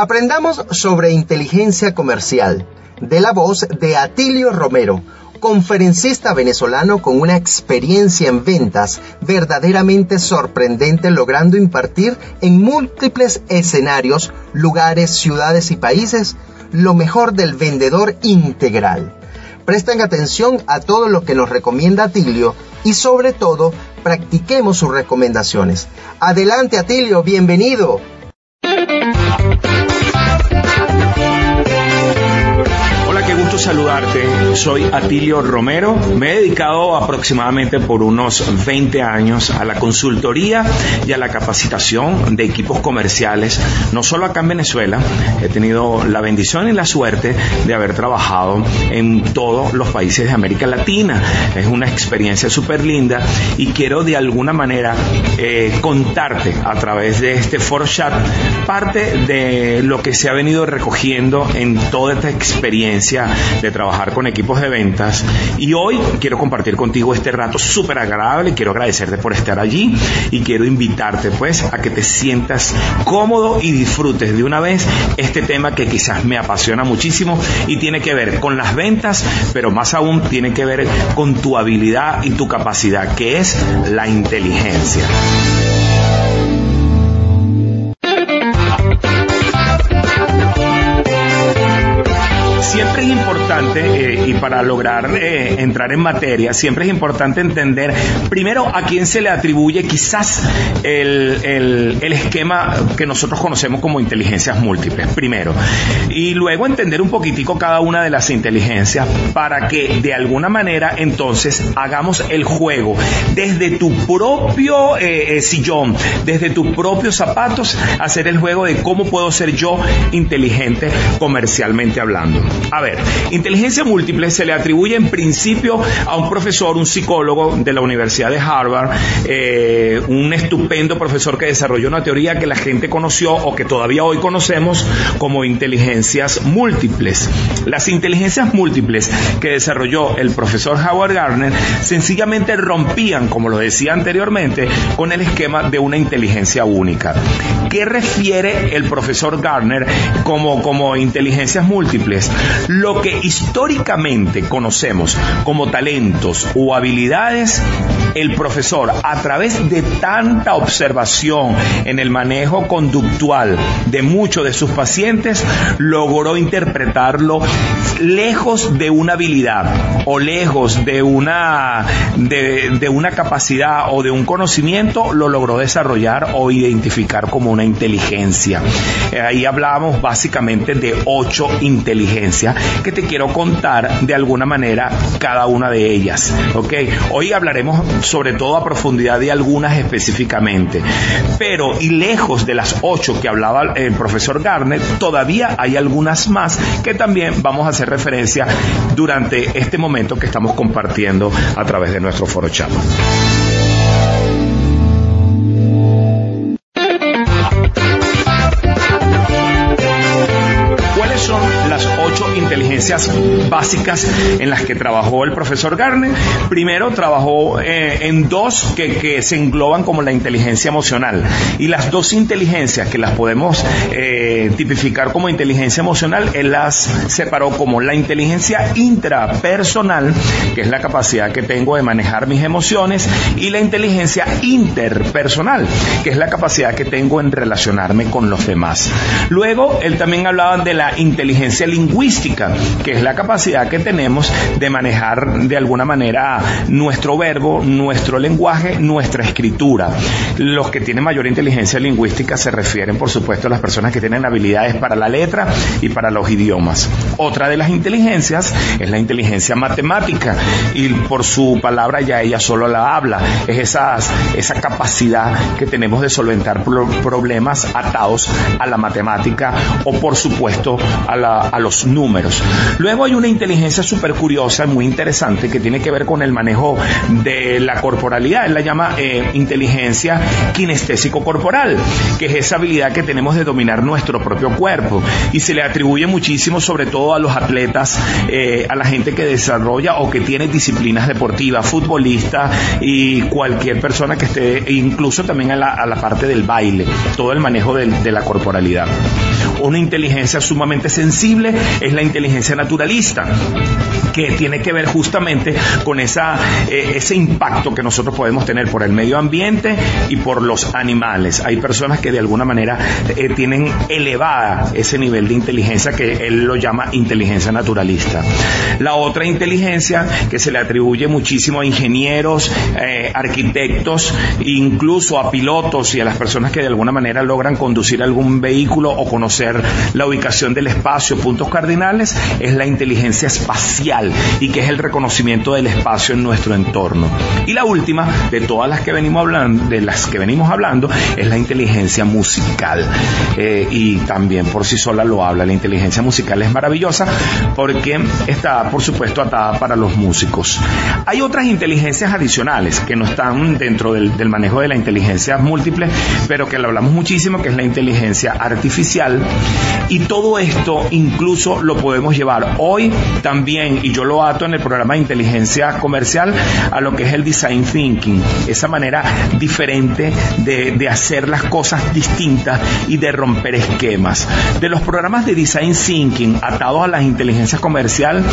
Aprendamos sobre inteligencia comercial de la voz de Atilio Romero, conferencista venezolano con una experiencia en ventas verdaderamente sorprendente logrando impartir en múltiples escenarios, lugares, ciudades y países lo mejor del vendedor integral. Presten atención a todo lo que nos recomienda Atilio y sobre todo practiquemos sus recomendaciones. Adelante Atilio, bienvenido. Saludarte. Soy Atilio Romero. Me he dedicado aproximadamente por unos 20 años a la consultoría y a la capacitación de equipos comerciales, no solo acá en Venezuela. He tenido la bendición y la suerte de haber trabajado en todos los países de América Latina. Es una experiencia súper linda y quiero de alguna manera eh, contarte a través de este foro chat parte de lo que se ha venido recogiendo en toda esta experiencia de trabajar con equipos de ventas y hoy quiero compartir contigo este rato súper agradable, quiero agradecerte por estar allí y quiero invitarte pues a que te sientas cómodo y disfrutes de una vez este tema que quizás me apasiona muchísimo y tiene que ver con las ventas, pero más aún tiene que ver con tu habilidad y tu capacidad, que es la inteligencia. Eh, y para lograr eh, entrar en materia, siempre es importante entender primero a quién se le atribuye quizás el, el, esquema que nosotros conocemos como inteligencias múltiples, primero. Y luego entender un poquitico cada una de las inteligencias para que de alguna manera entonces hagamos el juego desde tu propio eh, sillón, desde tus propios zapatos, hacer el juego de cómo puedo ser yo inteligente comercialmente hablando. A ver, inteligencia múltiple se le atribuye en principio a un profesor, un psicólogo de la Universidad de Harvard, eh, un estupendo profesor que desarrolló una teoría que la gente conoció o que todavía hoy conocemos como inteligencias múltiples. Las inteligencias múltiples que desarrolló el profesor Howard Gardner sencillamente rompían, como lo decía anteriormente, con el esquema de una inteligencia única. ¿Qué refiere el profesor Gardner como, como inteligencias múltiples? Lo que históricamente conocemos como talentos o habilidades, el profesor, a través de tanta observación en el manejo conductual de muchos de sus pacientes, logró interpretarlo lejos de una habilidad o lejos de una, de, una capacidad o de un conocimiento, lo logró desarrollar o identificar como una inteligencia. Eh, ahí hablamos básicamente de ocho inteligencias que te quiero contar de alguna manera cada una de ellas. Hoy hablaremos sobre todo a profundidad de algunas específicamente. Pero, y lejos de las ocho que hablaba el profesor Garnet, todavía hay algunas más que también vamos a hacer referencia durante este momento que estamos compartiendo a través de nuestro foro chat. Inteligencias básicas en las que trabajó el profesor Garner. Primero trabajó eh, en dos que, se engloban como la inteligencia emocional. Y las dos inteligencias que las podemos eh, tipificar como inteligencia emocional, él las separó como la inteligencia intrapersonal, que es la capacidad que tengo de manejar mis emociones, y la inteligencia interpersonal, que es la capacidad que tengo en relacionarme con los demás. Luego, él también hablaba de la inteligencia lingüística, que es la capacidad que tenemos de manejar de alguna manera nuestro verbo, nuestro lenguaje, nuestra escritura. Los que tienen mayor inteligencia lingüística se refieren, por supuesto, a las personas que tienen habilidades para la letra y para los idiomas. Otra de las inteligencias es la inteligencia matemática y por su palabra ya ella solo la habla. Es esa capacidad que tenemos de solventar problemas atados a la matemática o por supuesto a los números. Luego hay una inteligencia súper curiosa, muy interesante, que tiene que ver con el manejo de la corporalidad. Él la llama eh, inteligencia kinestésico corporal, que es esa habilidad que tenemos de dominar nuestro propio cuerpo. Y se le atribuye muchísimo, sobre todo a los atletas, eh, a la gente que desarrolla o que tiene disciplinas deportivas, futbolista y cualquier persona que esté, incluso también a la, parte del baile, todo el manejo de la corporalidad. Una inteligencia sumamente sensible es la inteligencia naturalista que tiene que ver justamente con esa, eh, ese impacto que nosotros podemos tener por el medio ambiente y por los animales. Hay personas que de alguna manera eh, tienen elevada ese nivel de inteligencia que él lo llama inteligencia naturalista. La otra inteligencia que se le atribuye muchísimo a ingenieros, eh, arquitectos, incluso a pilotos y a las personas que de alguna manera logran conducir algún vehículo o conocer la ubicación del espacio, puntos cardinales, es la inteligencia espacial y que es el reconocimiento del espacio en nuestro entorno. Y la última de todas las que venimos hablando, de las que venimos hablando, es la inteligencia musical. Eh, y también por sí sola lo habla. La inteligencia musical es maravillosa porque está, por supuesto, atada para los músicos. Hay otras inteligencias adicionales que no están dentro del, del manejo de la inteligencia múltiple, pero que lo hablamos muchísimo, que es la inteligencia artificial. Y todo esto incluso lo podemos llevar hoy también, y yo lo ato en el programa de inteligencia comercial, a lo que es el design thinking, esa manera diferente de, hacer las cosas distintas y de romper esquemas. De los programas de design thinking atados a la inteligencia comercial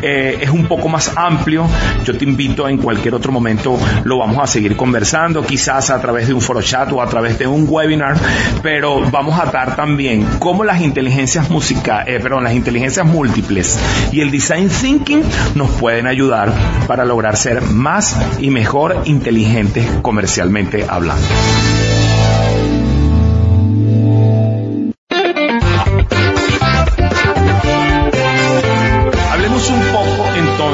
eh, es un poco más amplio. Yo te invito en cualquier otro momento, lo vamos a seguir conversando, quizás a través de un foro chat o a través de un webinar, pero vamos a atar también cómo las inteligencias musicales, eh, perdón, las inteligencias múltiples y el design thinking nos pueden ayudar para lograr ser más y mejor inteligentes comercialmente hablando.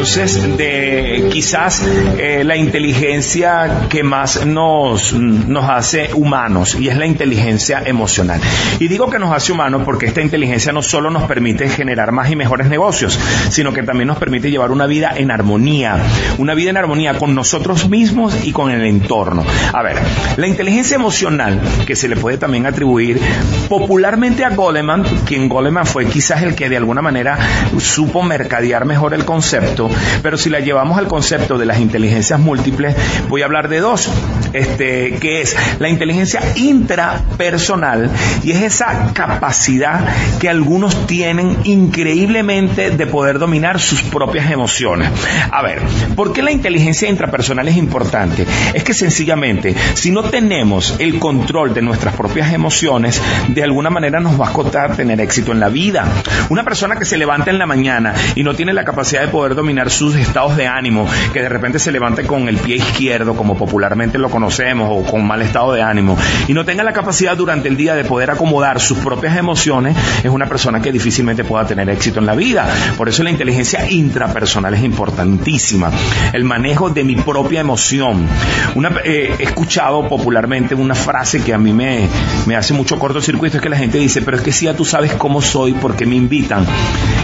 Entonces de quizás eh, la inteligencia que más nos, nos hace humanos y es la inteligencia emocional. Y digo que nos hace humanos porque esta inteligencia no solo nos permite generar más y mejores negocios, sino que también nos permite llevar una vida en armonía, una vida en armonía con nosotros mismos y con el entorno. A ver, la inteligencia emocional, que se le puede también atribuir popularmente a Goleman, quien Goleman fue quizás el que de alguna manera supo mercadear mejor el concepto, pero si la llevamos al concepto de las inteligencias múltiples, voy a hablar de dos, este, que es la inteligencia intrapersonal y es esa capacidad que algunos tienen increíblemente de poder dominar sus propias emociones. A ver, ¿por qué la inteligencia intrapersonal es importante? Es que sencillamente, si no tenemos el control de nuestras propias emociones, de alguna manera nos va a costar tener éxito en la vida. Una persona que se levanta en la mañana y no tiene la capacidad de poder dominar sus estados de ánimo, que de repente se levante con el pie izquierdo, como popularmente lo conocemos, o con mal estado de ánimo, y no tenga la capacidad durante el día de poder acomodar sus propias emociones, es una persona que difícilmente pueda tener éxito en la vida. Por eso la inteligencia intrapersonal es importantísima. El manejo de mi propia emoción. Una, eh, he escuchado popularmente una frase que a mí me, me hace mucho cortocircuito, es que la gente dice, pero es que si ya tú sabes cómo soy, ¿por qué me invitan?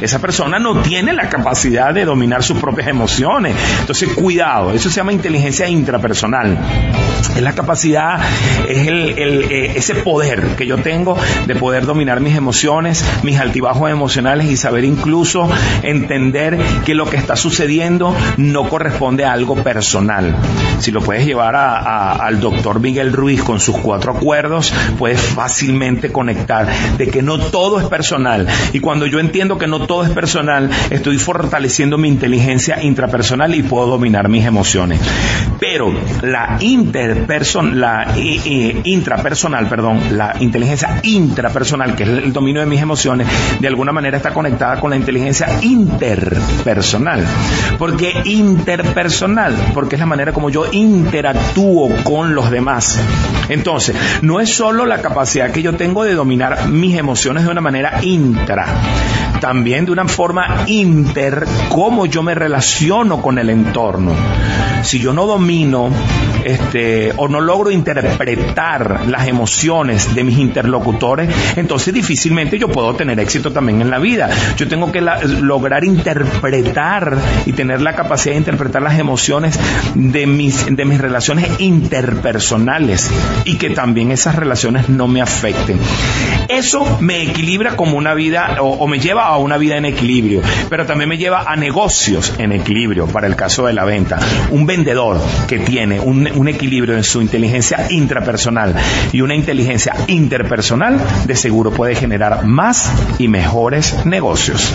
Esa persona no tiene la capacidad de dominar sus propias emociones. Entonces, cuidado, eso se llama inteligencia intrapersonal. Es la capacidad, es el, eh, ese poder que yo tengo de poder dominar mis emociones, mis altibajos emocionales y saber incluso entender que lo que está sucediendo no corresponde a algo personal. Si lo puedes llevar al doctor Miguel Ruiz con sus cuatro acuerdos, puedes fácilmente conectar de que no todo es personal. Y cuando yo entiendo que no todo es personal, estoy fortaleciendo mi inteligencia inteligencia intrapersonal y puedo dominar mis emociones. Pero la interperson, la intrapersonal, perdón, la inteligencia intrapersonal, que es el dominio de mis emociones, de alguna manera está conectada con la inteligencia interpersonal. ¿Por qué interpersonal? Porque es la manera como yo interactúo con los demás. Entonces, no es solo la capacidad que yo tengo de dominar mis emociones de una manera intra, también de una forma inter, cómo yo me relaciono con el entorno. Si yo no domino este, o no logro interpretar las emociones de mis interlocutores, entonces difícilmente yo puedo tener éxito también en la vida. Yo tengo que lograr interpretar y tener la capacidad de interpretar las emociones de mis, de mis relaciones interpersonales y que también esas relaciones no me afecten. Eso me equilibra como una vida o, me lleva a una vida en equilibrio, pero también me lleva a negocios en equilibrio para el caso de la venta. Un vendedor que tiene un, un equilibrio en su inteligencia intrapersonal y una inteligencia interpersonal, de seguro puede generar más y mejores negocios.